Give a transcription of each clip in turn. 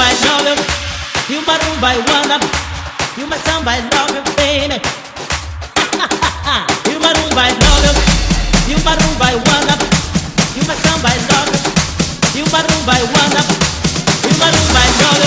by love you, you my room by wonder, you my sound by love you, baby. you my room by love. You, you my room by wonder, you my sound by love. You, you my room by wonder, you my room by love.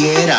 quiera.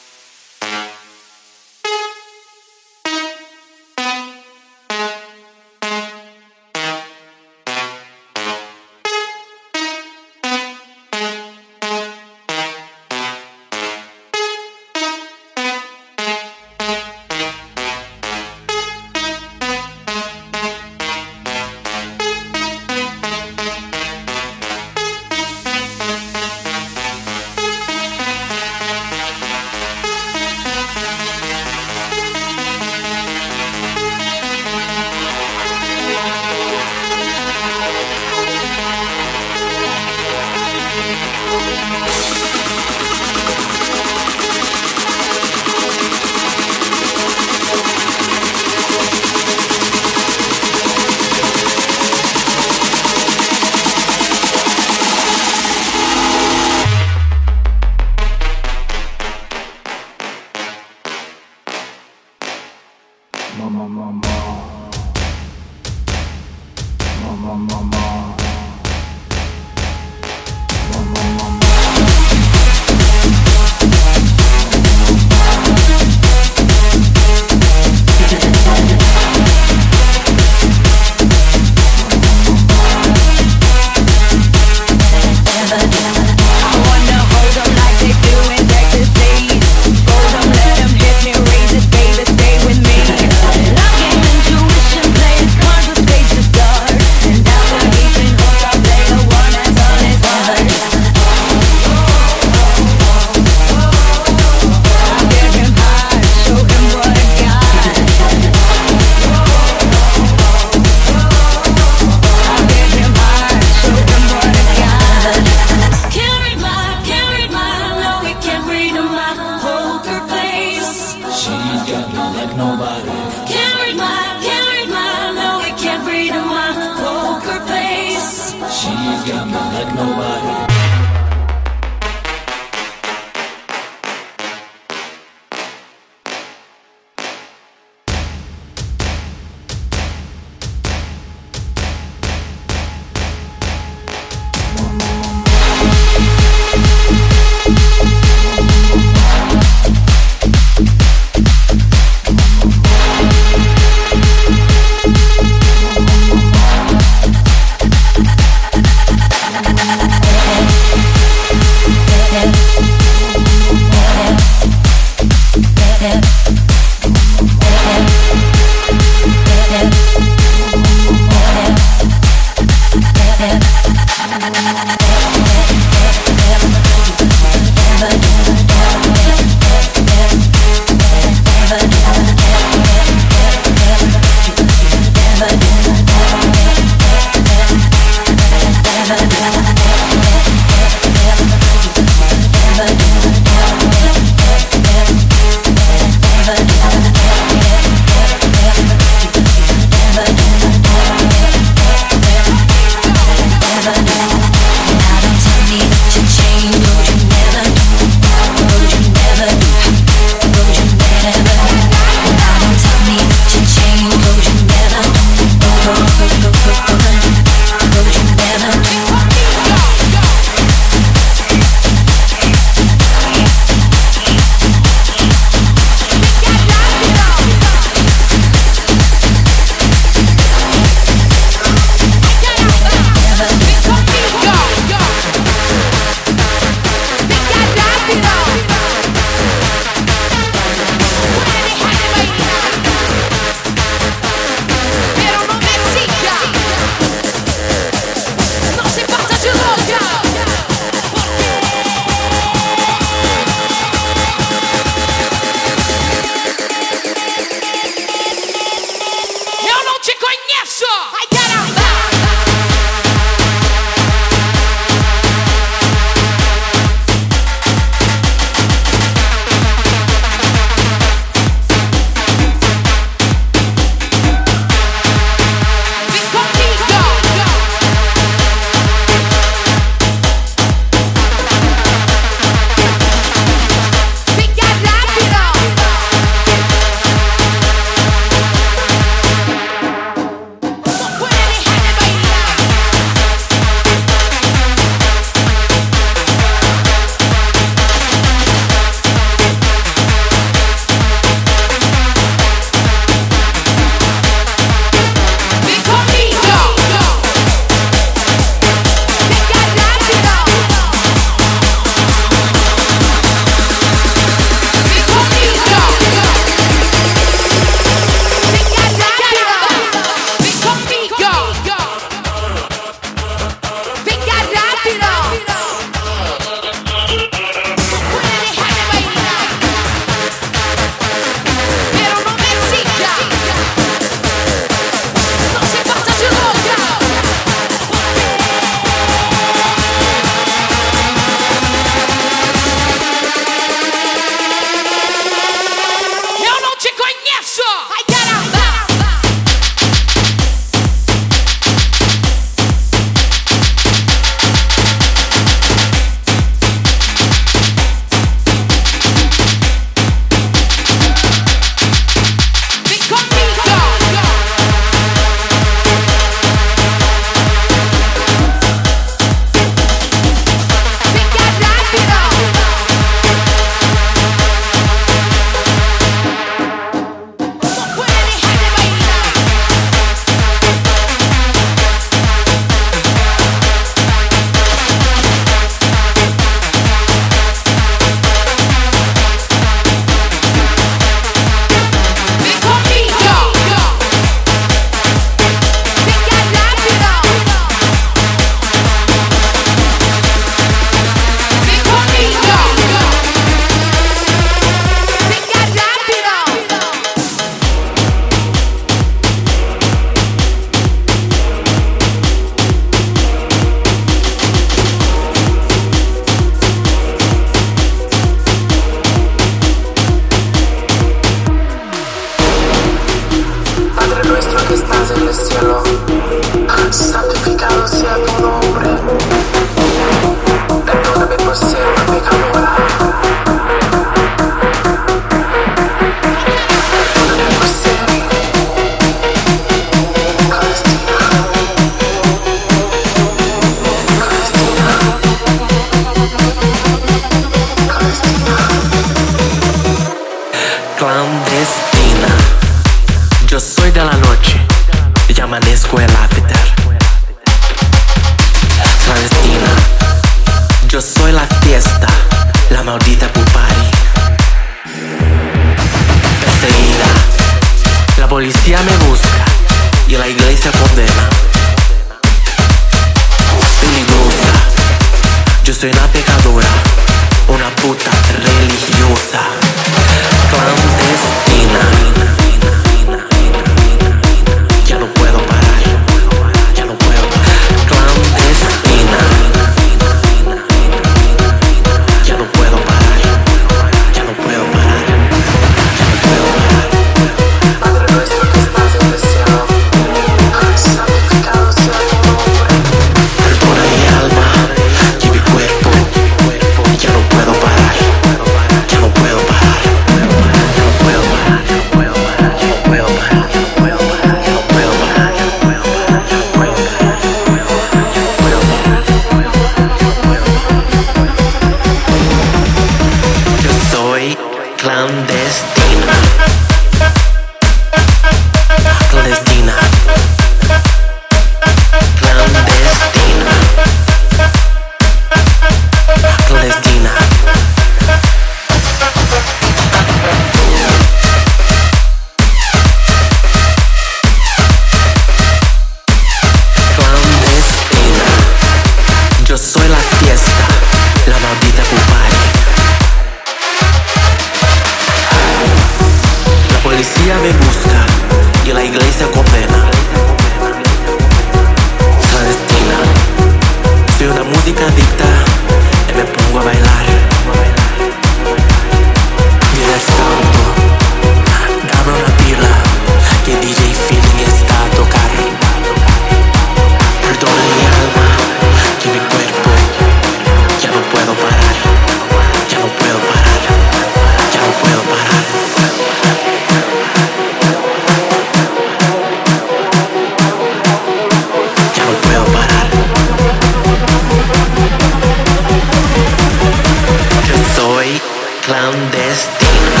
clandestina.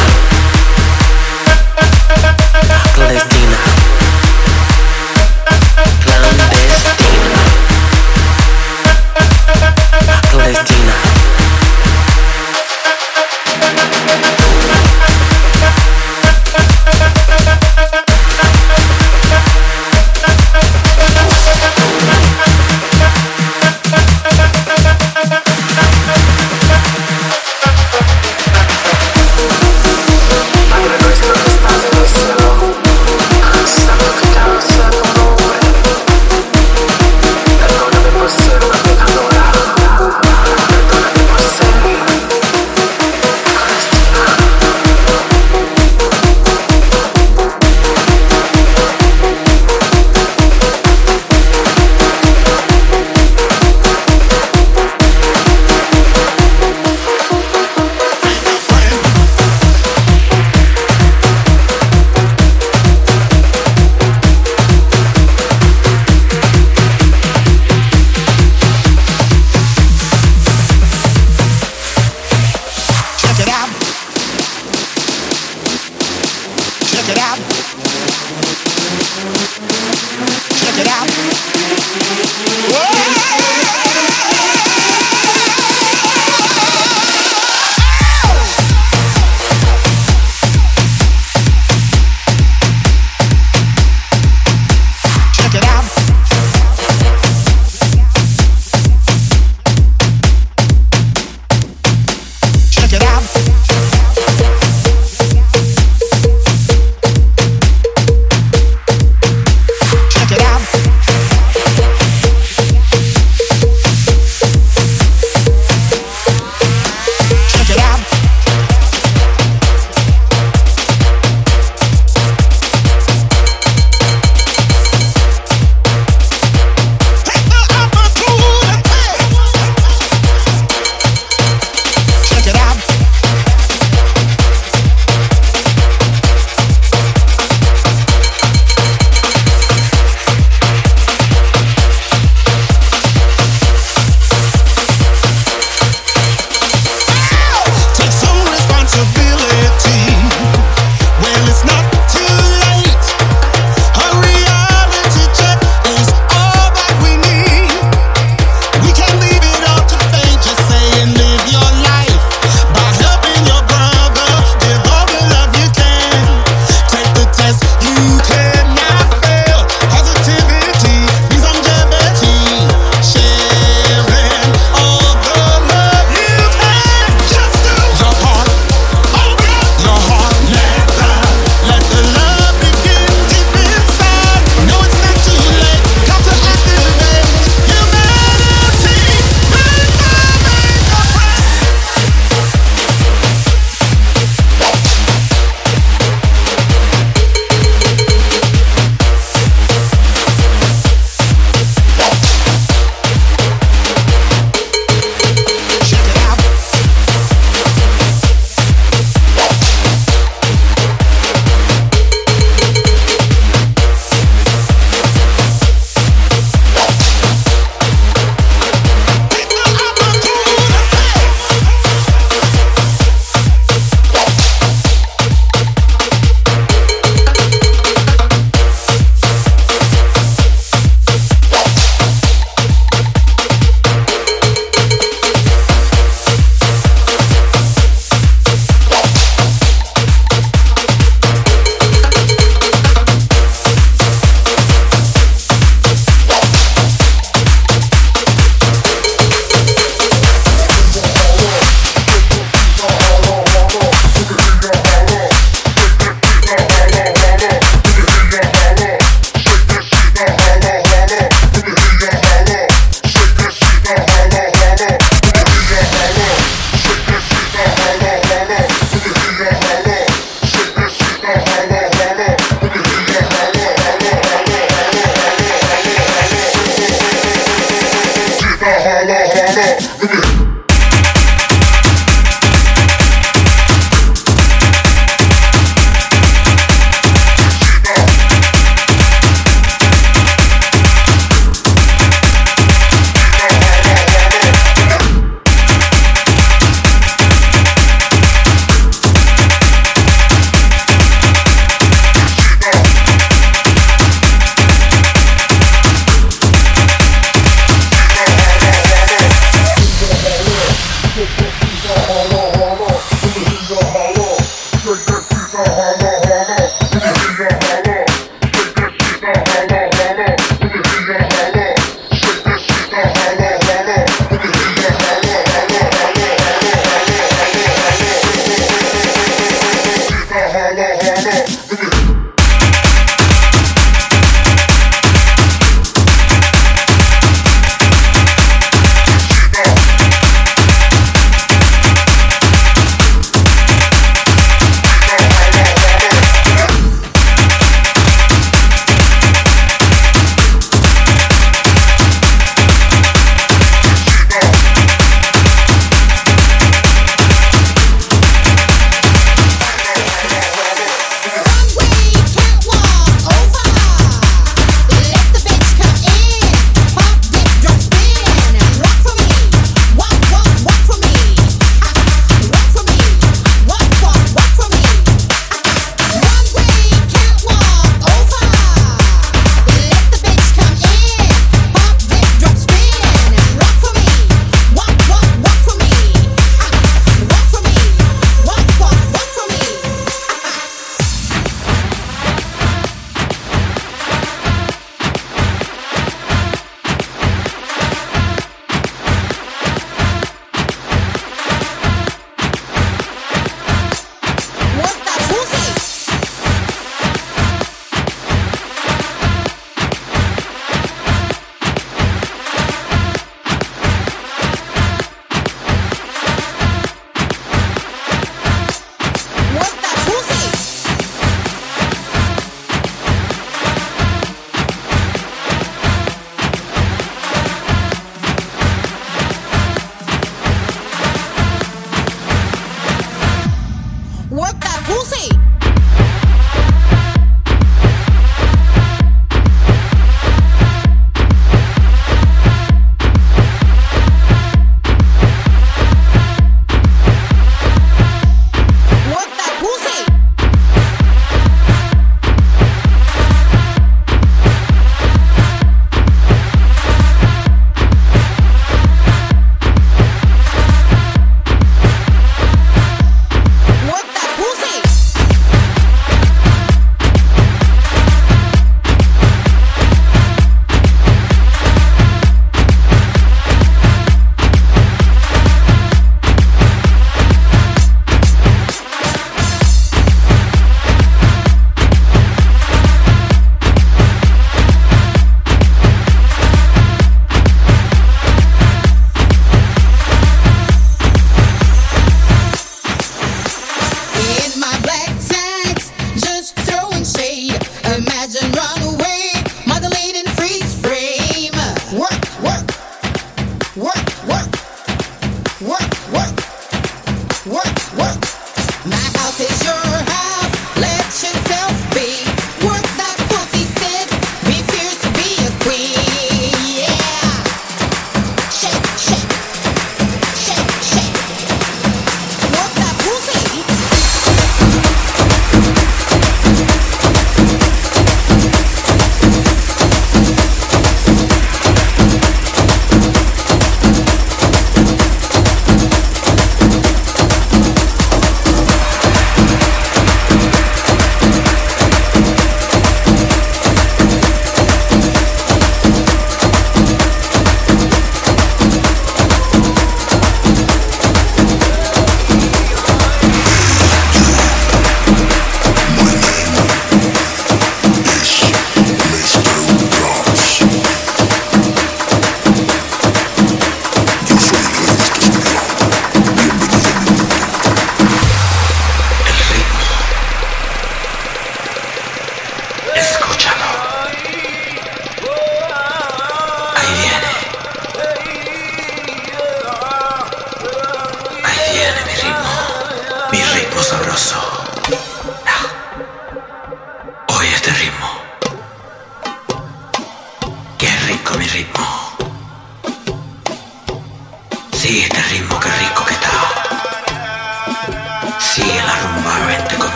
Clandestina. Clandestina. clandestina.